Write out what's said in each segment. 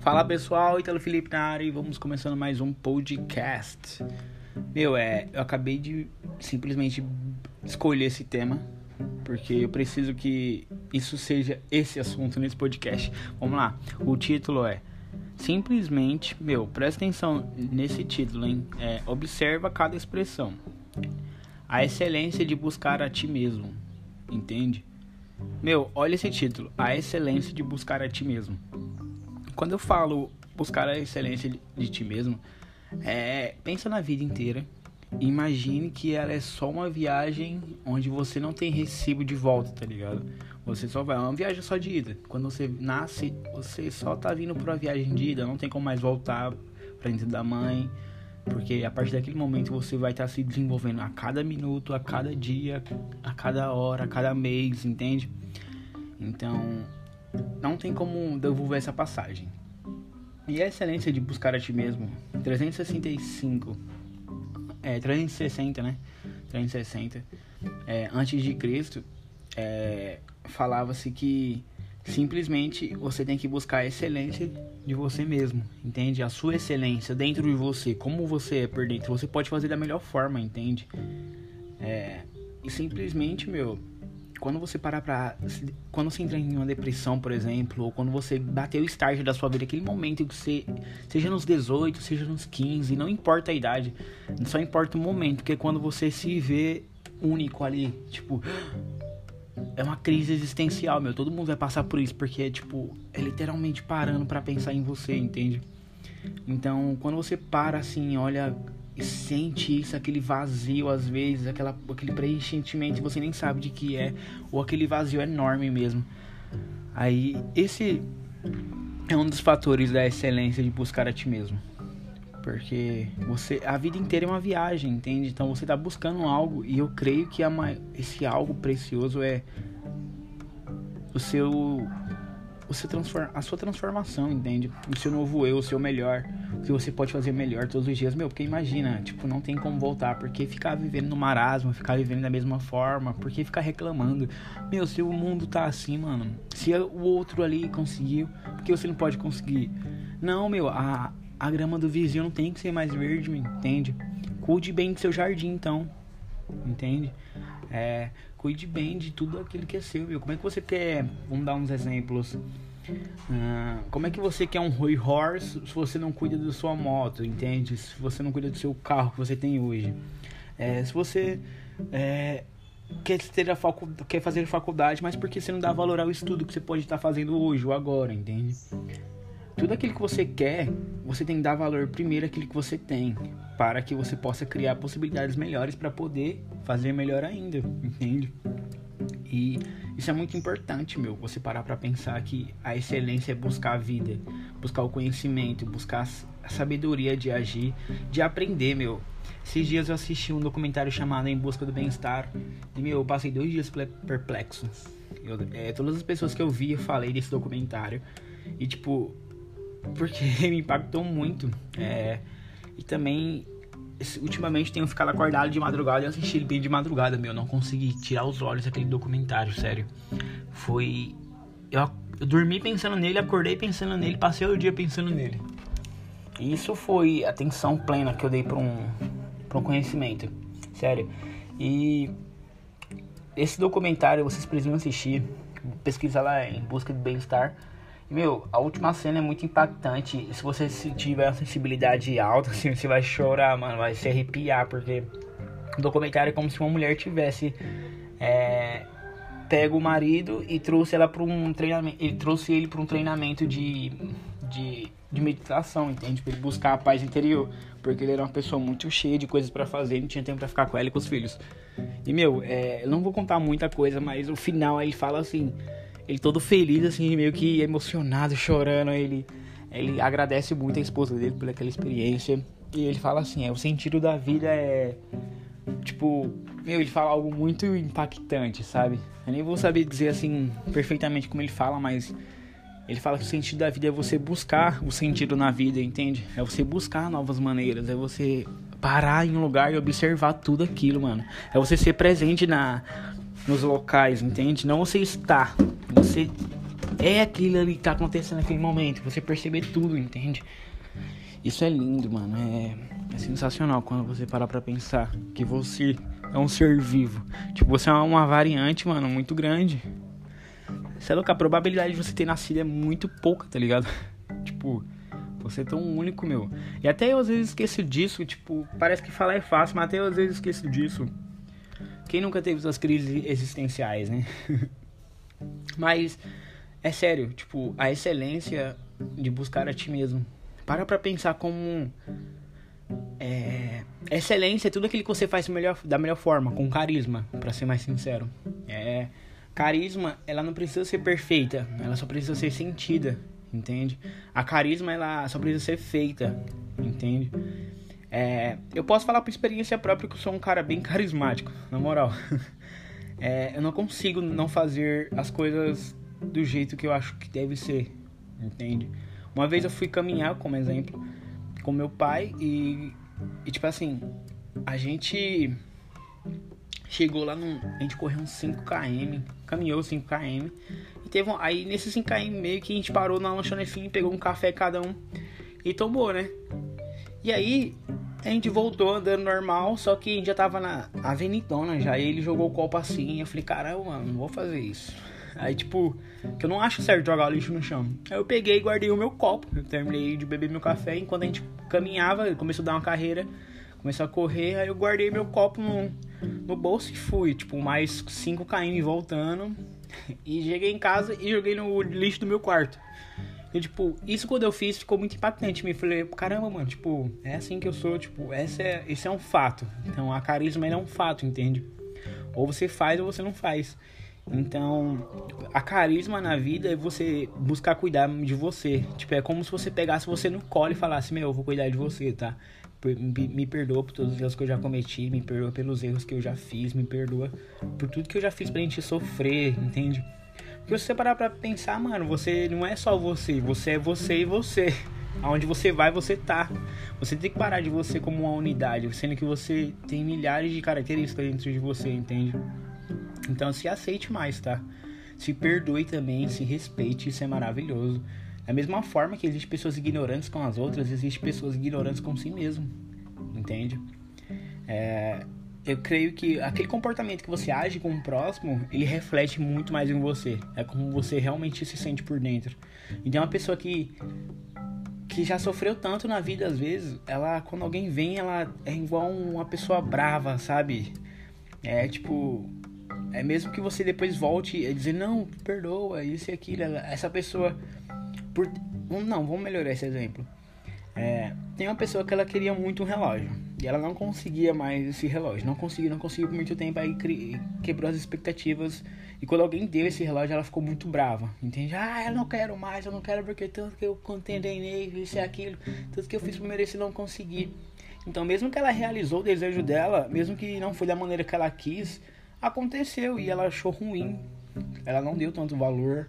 Fala pessoal, Italo Felipe na área e vamos começando mais um podcast. Meu, é, eu acabei de simplesmente escolher esse tema porque eu preciso que isso seja esse assunto nesse podcast. Vamos lá, o título é simplesmente, meu, presta atenção nesse título, hein? É, observa cada expressão. A excelência de buscar a ti mesmo, entende? Meu, olha esse título, a excelência de buscar a ti mesmo. Quando eu falo buscar a excelência de, ti mesmo, é, pensa na vida inteira. Imagine que ela é só uma viagem onde você não tem recibo de volta, tá ligado? Você só vai, é uma viagem só de ida. Quando você nasce, você só tá vindo pra uma viagem de ida, não tem como mais voltar pra dentro da mãe. Porque a partir daquele momento você vai estar tá se desenvolvendo a cada minuto, a cada dia, a cada hora, a cada mês, entende? Então, não tem como devolver essa passagem. E a excelência de buscar a ti mesmo, 365, é, 360, né? 360, é, antes de Cristo, é, falava-se que simplesmente você tem que buscar a excelência de você mesmo, entende? A sua excelência dentro de você, como você é por dentro, você pode fazer da melhor forma, entende? É, e simplesmente, meu, quando você parar pra. Quando você entra em uma depressão, por exemplo, ou quando você bateu o estágio da sua vida, aquele momento que você. Seja nos 18, seja nos 15, não importa a idade, só importa o momento, porque é quando você se vê único ali, tipo. É uma crise existencial, meu. Todo mundo vai passar por isso, porque, tipo, é literalmente parando para pensar em você, entende? Então, quando você para assim, olha sente isso, aquele vazio às vezes, aquela, aquele preenchimento você nem sabe de que é, ou aquele vazio enorme mesmo. Aí, esse é um dos fatores da excelência de buscar a ti mesmo. Porque você a vida inteira é uma viagem, entende? Então você está buscando algo e eu creio que a, esse algo precioso é o seu o seu transform, a sua transformação, entende? O seu novo eu, o seu melhor que você pode fazer melhor todos os dias, meu, porque imagina, tipo, não tem como voltar, porque ficar vivendo no marasmo, ficar vivendo da mesma forma, porque ficar reclamando, meu, se o mundo tá assim, mano, se o outro ali conseguiu, porque você não pode conseguir? Não, meu, a, a grama do vizinho não tem que ser mais verde, entende? Cuide bem do seu jardim, então, entende? É, cuide bem de tudo aquilo que é seu, meu. Como é que você quer, vamos dar uns exemplos, Uh, como é que você quer um Roy Horse se você não cuida da sua moto, entende? Se você não cuida do seu carro que você tem hoje. É, se você é, quer, ter a facu quer fazer faculdade, mas porque você não dá valor ao estudo que você pode estar fazendo hoje ou agora, entende? Tudo aquilo que você quer, você tem que dar valor primeiro àquilo que você tem, para que você possa criar possibilidades melhores para poder fazer melhor ainda, entende? E isso é muito importante, meu. Você parar para pensar que a excelência é buscar a vida, buscar o conhecimento, buscar a sabedoria de agir, de aprender, meu. Esses dias eu assisti um documentário chamado Em Busca do Bem-Estar e, meu, eu passei dois dias perplexo. Eu, é, todas as pessoas que eu vi, eu falei desse documentário e, tipo, porque me impactou muito. É, e também ultimamente tenho ficado acordado de madrugada e assisti ele bem de madrugada, meu. Não consegui tirar os olhos daquele documentário, sério. Foi. Eu, eu dormi pensando nele, acordei pensando nele, passei o dia pensando nele. E isso foi atenção plena que eu dei para um, pra um conhecimento, sério. E esse documentário vocês precisam assistir. Pesquisa lá em busca de bem-estar. Meu, a última cena é muito impactante. Se você tiver uma sensibilidade alta, assim, você vai chorar, mano. Vai se arrepiar, porque o documentário é como se uma mulher tivesse é, pego o marido e trouxe ela para um treinamento. Ele trouxe ele para um treinamento de, de, de meditação, entende? Pra ele buscar a paz interior. Porque ele era uma pessoa muito cheia de coisas para fazer, não tinha tempo para ficar com ela e com os filhos. E, meu, é, eu não vou contar muita coisa, mas o final ele fala assim ele todo feliz, assim, meio que emocionado, chorando. Ele, ele agradece muito a esposa dele por aquela experiência. E ele fala assim: é, o sentido da vida é. Tipo, meu, ele fala algo muito impactante, sabe? Eu nem vou saber dizer assim perfeitamente como ele fala, mas ele fala que o sentido da vida é você buscar o sentido na vida, entende? É você buscar novas maneiras, é você parar em um lugar e observar tudo aquilo, mano. É você ser presente na nos locais, entende? Não você estar, você é aquilo ali que tá acontecendo naquele momento. Você perceber tudo, entende? Isso é lindo, mano. É, é sensacional quando você parar pra pensar que você é um ser vivo. Tipo, você é uma variante, mano, muito grande. Você é louco, a probabilidade de você ter nascido é muito pouca, tá ligado? tipo, você é tão único, meu. E até eu às vezes esqueço disso, tipo, parece que falar é fácil, mas até eu às vezes esqueço disso. Quem nunca teve suas crises existenciais, né? mas é sério, tipo, a excelência de buscar a ti mesmo. Para pra pensar como é, excelência é tudo aquilo que você faz melhor, da melhor forma, com carisma, para ser mais sincero. É, carisma, ela não precisa ser perfeita, ela só precisa ser sentida, entende? A carisma, ela só precisa ser feita, entende? É, eu posso falar por experiência própria que eu sou um cara bem carismático, na moral. É, eu não consigo não fazer as coisas do jeito que eu acho que deve ser, entende? Uma vez eu fui caminhar, como exemplo, com meu pai e, e tipo assim, a gente chegou lá num. A gente correu uns 5km, caminhou 5km. E teve um, aí nesses 5km meio que a gente parou na lanchonetinha, pegou um café cada um e tomou, né? E aí a gente voltou andando normal, só que a gente já tava na avenidona já. E ele jogou o copo assim. eu falei, caramba, mano, não vou fazer isso. Aí, tipo, que eu não acho certo jogar lixo no chão. Aí eu peguei e guardei o meu copo. Eu terminei de beber meu café. Enquanto a gente caminhava, começou a dar uma carreira, começou a correr. Aí eu guardei meu copo no, no bolso e fui. Tipo, mais 5 km voltando. E cheguei em casa e joguei no lixo do meu quarto. E, tipo, isso quando eu fiz ficou muito impactante. Me falei, caramba, mano, tipo, é assim que eu sou, tipo, essa é, esse é um fato. Então, a carisma é um fato, entende? Ou você faz ou você não faz. Então, a carisma na vida é você buscar cuidar de você. Tipo, é como se você pegasse você no colo e falasse: Meu, eu vou cuidar de você, tá? Me perdoa por todos os erros que eu já cometi, me perdoa pelos erros que eu já fiz, me perdoa por tudo que eu já fiz pra gente sofrer, entende? Porque se você parar pra pensar, mano, você não é só você, você é você e você. Aonde você vai, você tá. Você tem que parar de você como uma unidade, sendo que você tem milhares de características dentro de você, entende? Então se aceite mais, tá? Se perdoe também, se respeite, isso é maravilhoso. Da mesma forma que existem pessoas ignorantes com as outras, existem pessoas ignorantes com si mesmo. Entende? É, eu creio que aquele comportamento que você age com o próximo, ele reflete muito mais em você. É como você realmente se sente por dentro. Então, uma pessoa que que já sofreu tanto na vida às vezes, ela quando alguém vem, ela é igual uma pessoa brava, sabe? É tipo, é mesmo que você depois volte a dizer, não, perdoa, isso e aquilo. Essa pessoa. Por, não, vamos melhorar esse exemplo. É, tem uma pessoa que ela queria muito um relógio. E ela não conseguia mais esse relógio. Não conseguiu, não conseguiu por muito tempo. Aí quebrou as expectativas. E quando alguém deu esse relógio, ela ficou muito brava. Entende? Ah, eu não quero mais, eu não quero porque tanto que eu contendei isso e aquilo. Tudo que eu fiz por merecer, não consegui. Então, mesmo que ela realizou o desejo dela, mesmo que não foi da maneira que ela quis, aconteceu e ela achou ruim. Ela não deu tanto valor.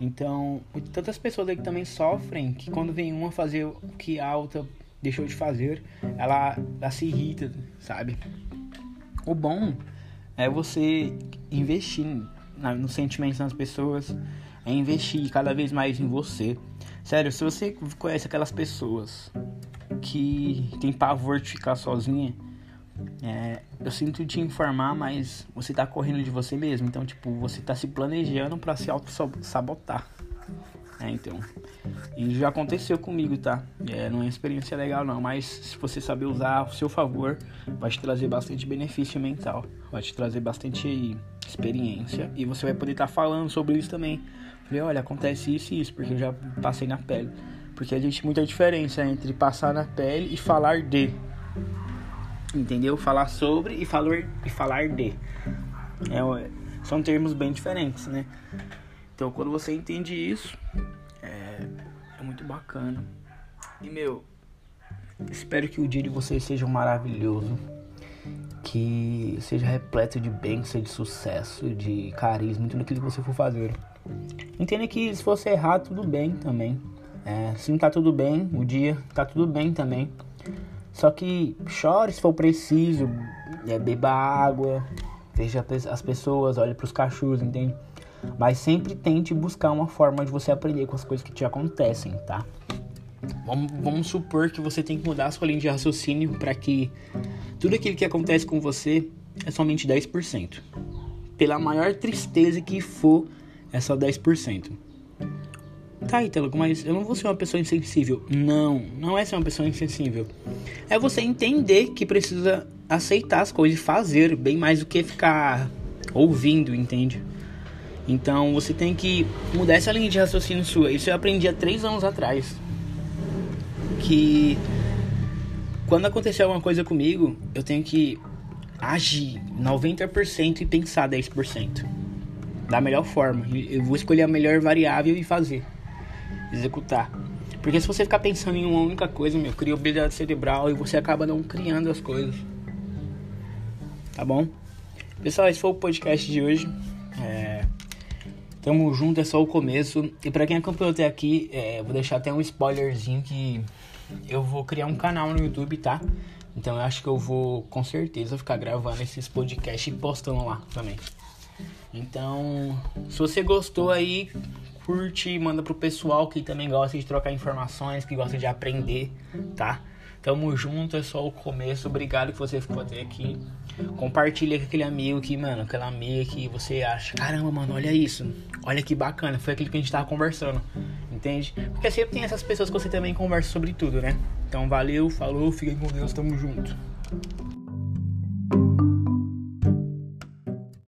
Então, tantas pessoas aí que também sofrem que quando vem uma fazer o que a outra deixou de fazer, ela, ela se irrita, sabe? O bom é você investir nos sentimentos das pessoas, é investir cada vez mais em você. Sério, se você conhece aquelas pessoas que tem pavor de ficar sozinha, é, eu sinto te informar, mas você tá correndo de você mesmo. Então, tipo, você tá se planejando para se auto-sabotar. É, então. E já aconteceu comigo, tá? É, não é uma experiência legal, não. Mas se você saber usar ao seu favor, vai te trazer bastante benefício mental. Vai te trazer bastante experiência. E você vai poder estar tá falando sobre isso também. Falei, olha, acontece isso e isso, porque eu já passei na pele. Porque existe muita diferença entre passar na pele e falar de entendeu? Falar sobre e falar, e falar de. É, são termos bem diferentes, né? Então, quando você entende isso, é, é muito bacana. E, meu, espero que o dia de vocês seja maravilhoso. Que seja repleto de bênção, de sucesso, de carisma, tudo aquilo que você for fazer. Entenda que se você errar, tudo bem também. É, se não tá tudo bem, o dia tá tudo bem também. Só que chore se for preciso, é, beba água, veja as pessoas, olhe para os cachorros, entende? Mas sempre tente buscar uma forma de você aprender com as coisas que te acontecem, tá? Vamos, vamos supor que você tem que mudar a sua linha de raciocínio para que tudo aquilo que acontece com você é somente 10%. Pela maior tristeza que for, é só 10%. Tá, Ítalo, mas eu não vou ser uma pessoa insensível. Não, não é ser uma pessoa insensível. É você entender que precisa aceitar as coisas e fazer bem mais do que ficar ouvindo, entende? Então você tem que mudar essa linha de raciocínio sua. Isso eu aprendi há três anos atrás. Que quando acontecer alguma coisa comigo, eu tenho que agir 90% e pensar 10%. Da melhor forma. Eu vou escolher a melhor variável e fazer. Executar. Porque se você ficar pensando em uma única coisa, meu, cria obesidade cerebral e você acaba não criando as coisas. Tá bom? Pessoal, esse foi o podcast de hoje. É... Tamo junto, é só o começo. E pra quem acompanhou até aqui, é... vou deixar até um spoilerzinho que eu vou criar um canal no YouTube, tá? Então eu acho que eu vou com certeza ficar gravando esses podcasts e postando lá também. Então, se você gostou aí, curte, manda pro pessoal que também gosta de trocar informações, que gosta de aprender, tá? Tamo junto, é só o começo. Obrigado que você ficou até aqui. Compartilha com aquele amigo que, mano, aquela amiga que você acha, caramba, mano, olha isso. Olha que bacana, foi aquilo que a gente tava conversando. Entende? Porque sempre tem essas pessoas que você também conversa sobre tudo, né? Então valeu, falou, fiquem com Deus, tamo junto.